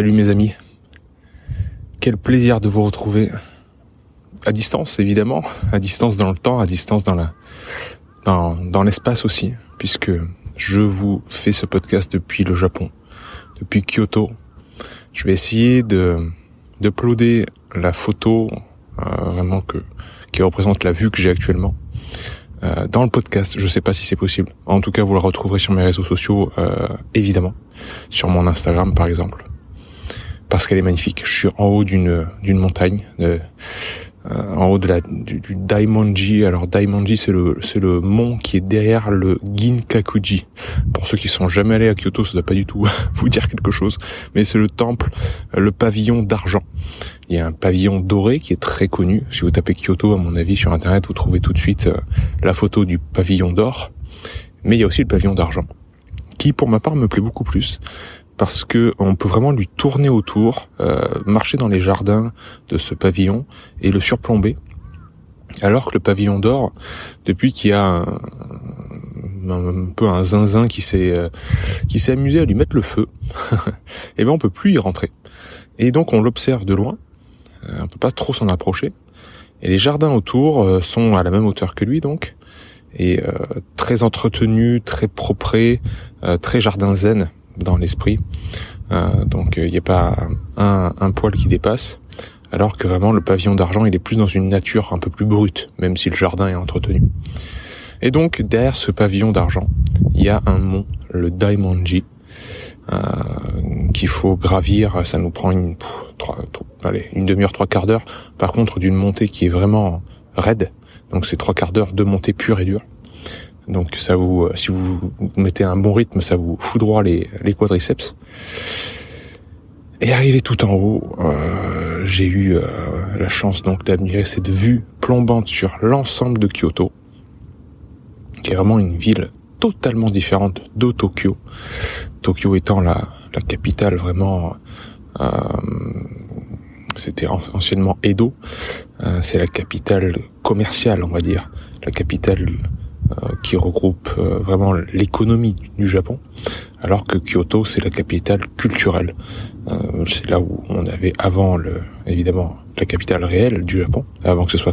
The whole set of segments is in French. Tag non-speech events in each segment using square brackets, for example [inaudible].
Salut mes amis. Quel plaisir de vous retrouver à distance évidemment, à distance dans le temps, à distance dans la dans, dans l'espace aussi puisque je vous fais ce podcast depuis le Japon, depuis Kyoto. Je vais essayer de d'uploader la photo euh, vraiment que qui représente la vue que j'ai actuellement euh, dans le podcast. Je sais pas si c'est possible. En tout cas, vous la retrouverez sur mes réseaux sociaux euh, évidemment, sur mon Instagram par exemple parce qu'elle est magnifique. Je suis en haut d'une montagne, euh, en haut de la du, du Daimonji. Alors Daimonji, c'est le c'est le mont qui est derrière le Ginkakuji. Pour ceux qui sont jamais allés à Kyoto, ça doit pas du tout [laughs] vous dire quelque chose, mais c'est le temple, euh, le pavillon d'argent. Il y a un pavillon doré qui est très connu. Si vous tapez Kyoto, à mon avis, sur internet, vous trouvez tout de suite euh, la photo du pavillon d'or. Mais il y a aussi le pavillon d'argent, qui pour ma part me plaît beaucoup plus parce que on peut vraiment lui tourner autour, euh, marcher dans les jardins de ce pavillon et le surplomber. Alors que le pavillon d'or, depuis qu'il y a un, peu un zinzin qui s'est euh, qui s'est amusé à lui mettre le feu, [laughs] et ben on peut plus y rentrer. Et donc on l'observe de loin, euh, on peut pas trop s'en approcher. Et les jardins autour sont à la même hauteur que lui donc, et très entretenus, très proprés, très jardin zen dans l'esprit. Euh, donc il n'y a pas un, un, poil qui dépasse. Alors que vraiment le pavillon d'argent, il est plus dans une nature un peu plus brute, même si le jardin est entretenu. Et donc derrière ce pavillon d'argent, il y a un mont, le Daimonji, euh, qu'il faut gravir. Ça nous prend une, une demi-heure, trois quarts d'heure. Par contre, d'une montée qui est vraiment raide. Donc c'est trois quarts d'heure de montée pure et dure. Donc ça vous, si vous mettez un bon rythme, ça vous foudroie les, quadriceps. Et arrivé tout en haut, euh, j'ai eu euh, la chance donc d'admirer cette vue plombante sur l'ensemble de Kyoto, qui est vraiment une ville totalement différente de Tokyo. Tokyo étant la, capitale vraiment, euh, c'était anciennement Edo, euh, c'est la capitale commerciale, on va dire, la capitale euh, qui regroupe euh, vraiment l'économie du Japon, alors que Kyoto c'est la capitale culturelle. Euh, c'est là où on avait avant le, évidemment la capitale réelle du Japon, avant que ce soit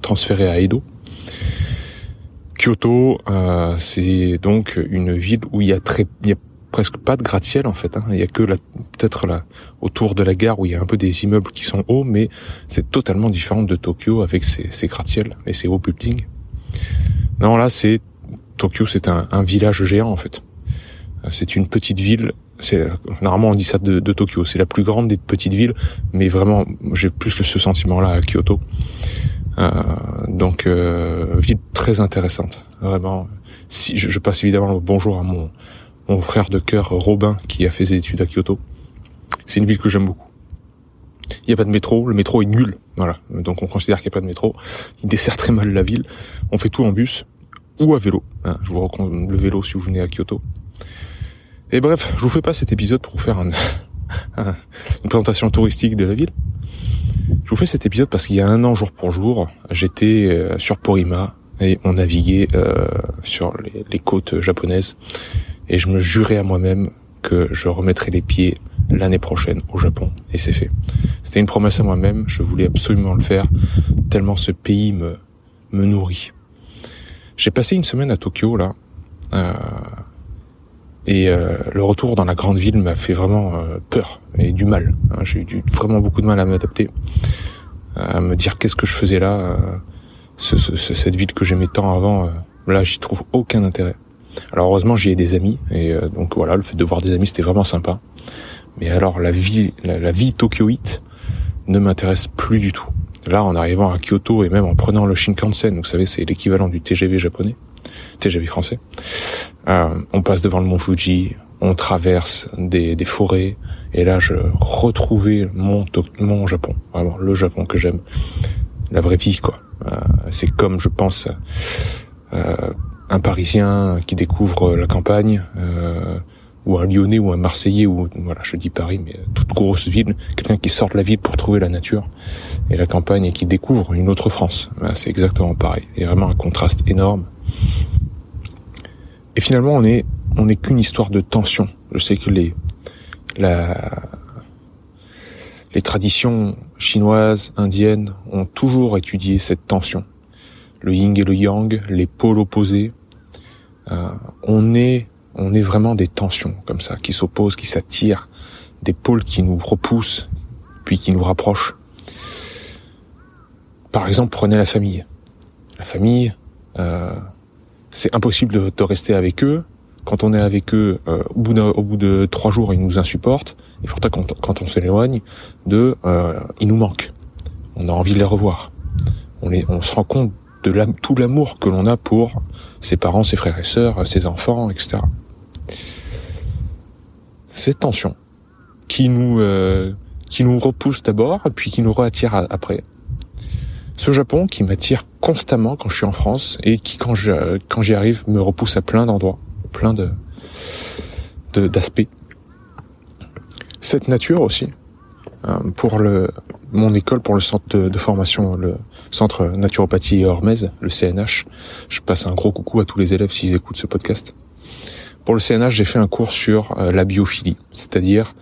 transféré à Edo. Kyoto, euh, c'est donc une ville où il y a très, il y a presque pas de gratte-ciel en fait. Hein. Il y a que peut-être là autour de la gare où il y a un peu des immeubles qui sont hauts, mais c'est totalement différent de Tokyo avec ses, ses gratte-ciel et ses hauts buildings. Non, là, c'est Tokyo, c'est un, village géant en fait. C'est une petite ville. C'est normalement on dit ça de, Tokyo. C'est la plus grande des petites villes, mais vraiment, j'ai plus ce sentiment-là à Kyoto. Euh, donc, euh, ville très intéressante, vraiment. Si je, je, passe évidemment le bonjour à mon mon frère de cœur Robin qui a fait ses études à Kyoto. C'est une ville que j'aime beaucoup. Il n'y a pas de métro, le métro est nul. Voilà. Donc on considère qu'il n'y a pas de métro. Il dessert très mal la ville. On fait tout en bus ou à vélo. Hein, je vous recommande le vélo si vous venez à Kyoto. Et bref, je vous fais pas cet épisode pour vous faire un, [laughs] une présentation touristique de la ville. Je vous fais cet épisode parce qu'il y a un an, jour pour jour, j'étais euh, sur Porima et on naviguait euh, sur les côtes japonaises. Et je me jurais à moi-même que je remettrais les pieds l'année prochaine au Japon et c'est fait. C'était une promesse à moi-même, je voulais absolument le faire tellement ce pays me me nourrit. J'ai passé une semaine à Tokyo là euh, et euh, le retour dans la grande ville m'a fait vraiment euh, peur et du mal. Hein. J'ai eu du, vraiment beaucoup de mal à m'adapter, à me dire qu'est-ce que je faisais là. Euh, ce, ce, cette ville que j'aimais tant avant, euh, là j'y trouve aucun intérêt. Alors heureusement j'y ai des amis et donc voilà le fait de voir des amis c'était vraiment sympa. Mais alors la vie, la, vie tokyoïte ne m'intéresse plus du tout. Là, en arrivant à Kyoto et même en prenant le Shinkansen, vous savez, c'est l'équivalent du TGV japonais, TGV français. Euh, on passe devant le mont Fuji, on traverse des, des forêts, et là je retrouvais mon, mon Japon, vraiment le Japon que j'aime, la vraie vie quoi. Euh, c'est comme je pense euh, un Parisien qui découvre la campagne, euh, ou un Lyonnais ou un Marseillais ou voilà, je dis Paris, mais toute grosse ville, quelqu'un qui sort de la ville pour trouver la nature et la campagne et qui découvre une autre France. c'est exactement pareil. Il y a vraiment un contraste énorme. Et finalement, on est on n'est qu'une histoire de tension. Je sais que les la les traditions chinoises, indiennes ont toujours étudié cette tension. Le yin et le yang, les pôles opposés. Euh, on est on est vraiment des tensions comme ça, qui s'opposent, qui s'attirent, des pôles qui nous repoussent, puis qui nous rapprochent. Par exemple, prenez la famille. La famille, euh, c'est impossible de, rester avec eux. Quand on est avec eux, euh, au, bout de trois jours, ils nous insupportent. Et pourtant, quand, on s'éloigne, de, euh, ils nous manquent. On a envie de les revoir. On se rend compte de tout l'amour que l'on a pour ses parents, ses frères et sœurs, ses enfants, etc cette tension qui nous euh, qui nous repousse d'abord puis qui nous réattire après. Ce Japon qui m'attire constamment quand je suis en France et qui quand je quand j'y arrive me repousse à plein d'endroits, plein de d'aspects. Cette nature aussi euh, pour le mon école pour le centre de, formation le centre naturopathie et hormèse le CNH. Je passe un gros coucou à tous les élèves s'ils écoutent ce podcast. Pour le CNH, j'ai fait un cours sur euh, la biophilie, c'est-à-dire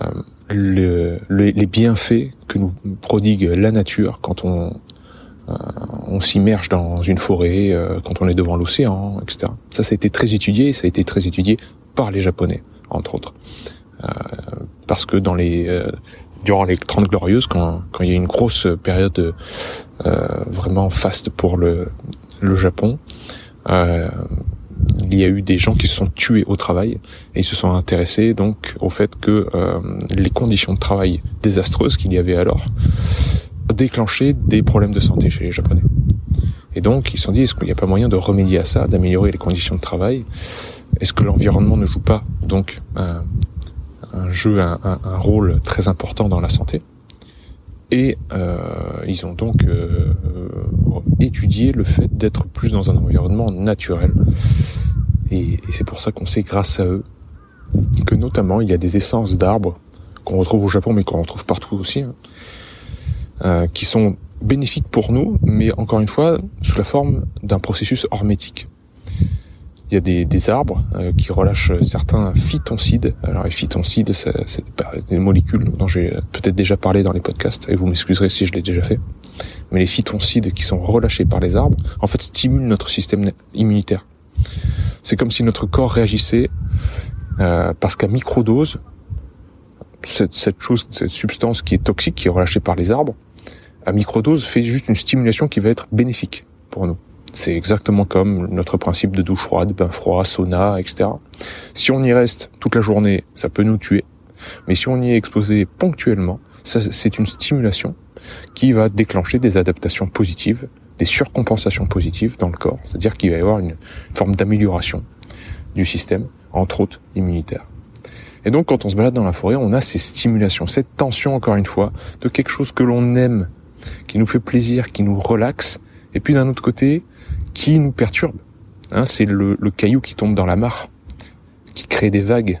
euh, le, les bienfaits que nous prodigue la nature quand on, euh, on s'immerge dans une forêt, quand on est devant l'océan, etc. Ça, ça a été très étudié, ça a été très étudié par les Japonais, entre autres. parce que dans les durant les 30 glorieuses, quand, quand il y a une grosse période vraiment faste pour le, le Japon, euh, il y a eu des gens qui se sont tués au travail et ils se sont intéressés donc au fait que euh, les conditions de travail désastreuses qu'il y avait alors déclenchaient des problèmes de santé chez les Japonais. Et donc ils se sont dit est-ce qu'il n'y a pas moyen de remédier à ça, d'améliorer les conditions de travail? Est-ce que l'environnement ne joue pas donc un, jeu, un, un, rôle très important dans la santé? Et euh, ils ont donc euh, étudié le fait d'être plus dans un environnement naturel. Et, c'est pour ça qu'on sait grâce à eux que notamment il y a des essences d'arbres qu'on retrouve au Japon mais qu'on retrouve partout aussi, hein, euh, qui sont bénéfiques pour nous, mais encore une fois sous la forme d'un processus hormétique il y a des, arbres euh, qui relâchent certains phytoncides. Alors les phytoncides, c'est des molécules dont j'ai peut-être déjà parlé dans les podcasts, et vous m'excuserez si je l'ai déjà fait. Mais les phytoncides qui sont relâchés par les arbres, en fait, stimulent notre système immunitaire. C'est comme si notre corps réagissait euh, parce qu'à microdose, cette, cette chose, cette substance qui est toxique, qui est relâchée par les arbres, à microdose fait juste une stimulation qui va être bénéfique pour nous. C'est exactement comme notre principe de douche froide, bain froid, sauna, etc. Si on y reste toute la journée, ça peut nous tuer. Mais si on y est exposé ponctuellement, c'est une stimulation qui va déclencher des adaptations positives, des surcompensations positives dans le corps. C'est-à-dire qu'il va y avoir une forme d'amélioration du système, entre autres immunitaire. Et donc quand on se balade dans la forêt, on a ces stimulations, cette tension encore une fois, de quelque chose que l'on aime, qui nous fait plaisir, qui nous relaxe, et puis d'un autre côté, qui nous perturbe. Hein, c'est le, caillou qui tombe dans la mare, qui crée des vagues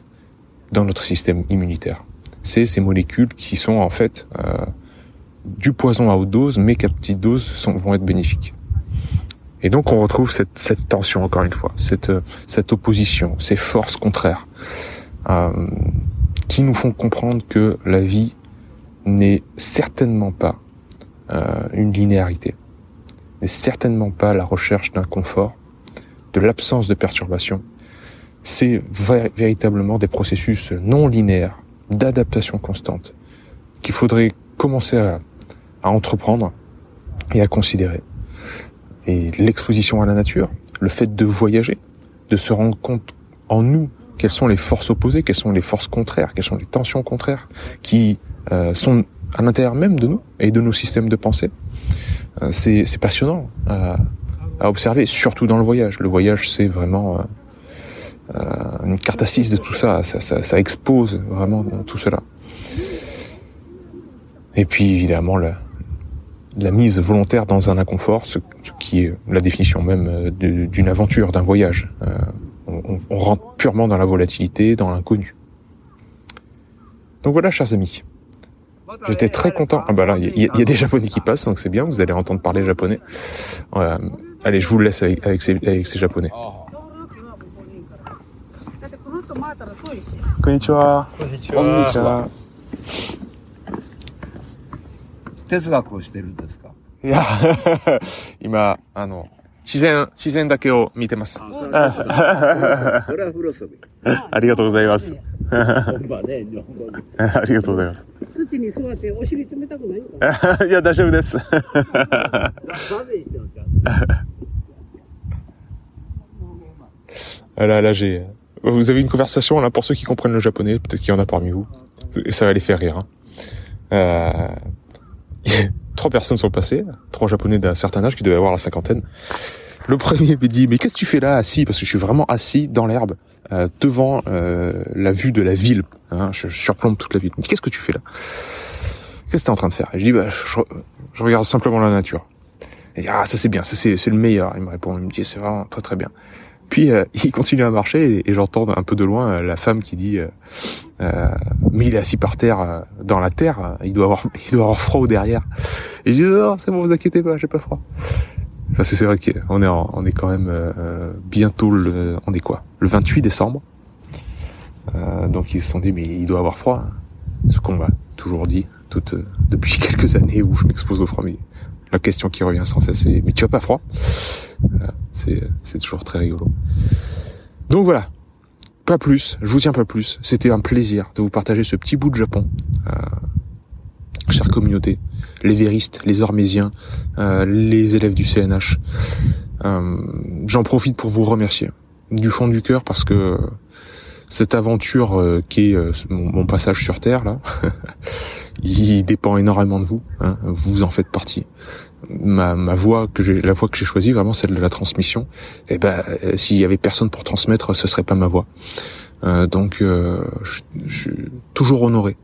dans notre système immunitaire. C'est ces molécules qui sont en fait euh, du poison à haute dose, mais qu'à petite dose sont, vont être bénéfiques. Et donc on retrouve cette, cette tension encore une fois, cette, cette opposition, ces forces contraires, euh, qui nous font comprendre que la vie n'est certainement pas euh, une linéarité n'est certainement pas la recherche d'un confort, de l'absence de perturbation. C'est véritablement des processus non linéaires, d'adaptation constante, qu'il faudrait commencer à, à entreprendre et à considérer. Et l'exposition à la nature, le fait de voyager, de se rendre compte en nous quelles sont les forces opposées, quelles sont les forces contraires, quelles sont les tensions contraires qui euh, sont à l'intérieur même de nous et de nos systèmes de pensée. Euh, c'est, passionnant à, observer, surtout dans le voyage. Le voyage, c'est vraiment une carte assise de tout ça. Ça, ça, ça expose vraiment tout cela. Et puis évidemment la, la mise volontaire dans un inconfort, ce, qui est la définition même euh, d'une aventure, d'un voyage. Euh, on, on, rentre purement dans la volatilité, dans l'inconnu. Donc voilà, chers amis. J'étais très content. Ah bah là, il y, y, a des Japonais qui passent, donc c'est bien. Vous allez entendre parler japonais. Euh, allez, je vous laisse avec, avec, ces, avec ces Japonais. Konnichiwa. Konnichiwa. 哲学をしてるんですかいや、今、あの、自然、自然だけを見てます。それはフロソビありがとうございます。本場ね、日本語に。ありがとうございます。土に座ってお尻冷たくないのかないや、大丈夫です。バーベしてますか [laughs] [laughs] [laughs] Ah Là, là, j'ai. Vous avez une conversation là pour ceux qui comprennent le japonais, peut-être qu'il y en a parmi vous, et ça va les faire rire. Hein. Euh... [laughs] trois personnes sont passées, trois japonais d'un certain âge qui devaient avoir la cinquantaine. Le premier me dit mais qu'est-ce que tu fais là assis? Parce que je suis vraiment assis dans l'herbe euh, devant euh, la vue de la ville. Hein, je, surplombe toute la ville. Qu'est-ce que tu fais là? Qu'est-ce que t'es en train de faire? Et je dis bah je, je regarde simplement la nature. Il dit ah ça c'est bien, ça c'est c'est le meilleur. Il me répond, il me dit c'est vraiment très très bien. Puis euh, [laughs] il continue à marcher et, j'entends un peu de loin euh, la femme qui dit euh, euh, mais il est assis par terre euh, dans la terre, il doit avoir [laughs] il doit avoir froid derrière. Et je dis non, c'est bon, vous inquiétez pas, j'ai pas froid. Parce que c'est vrai qu'on est en, on est quand même bientôt le on est quoi Le 28 décembre. donc ils se sont dit mais il doit avoir froid. Ce qu'on m'a toujours dit toute, depuis [laughs] quelques années où je m'expose au froid mais la question qui revient sans cesse c'est mais tu as pas froid? C'est toujours très rigolo. Donc voilà, pas plus, je vous tiens pas plus. C'était un plaisir de vous partager ce petit bout de Japon. Euh, chère communauté, les véristes, les hormésiens, euh, les élèves du CNH. Euh, J'en profite pour vous remercier du fond du cœur parce que cette aventure qui est mon, passage sur Terre là, [laughs] il dépend énormément de vous. Hein, vous en faites partie. Ma, ma voie que j'ai, la voie que j'ai choisie, vraiment celle de la transmission. Et eh ben, s'il y avait personne pour transmettre, ce serait pas ma voie. Euh, donc, euh, je, je, suis toujours honoré,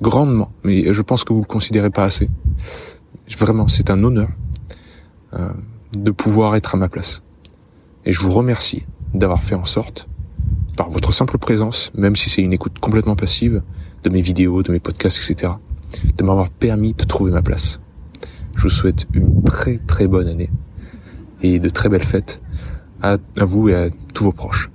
grandement. Mais je pense que vous le considérez pas assez. Vraiment, c'est un honneur euh, de pouvoir être à ma place. Et je vous remercie d'avoir fait en sorte, par votre simple présence, même si c'est une écoute complètement passive, de mes vidéos, de mes podcasts, etc., de m'avoir permis de trouver ma place. Je vous souhaite une très très bonne année et de très belles fêtes à, à vous et à tous vos proches.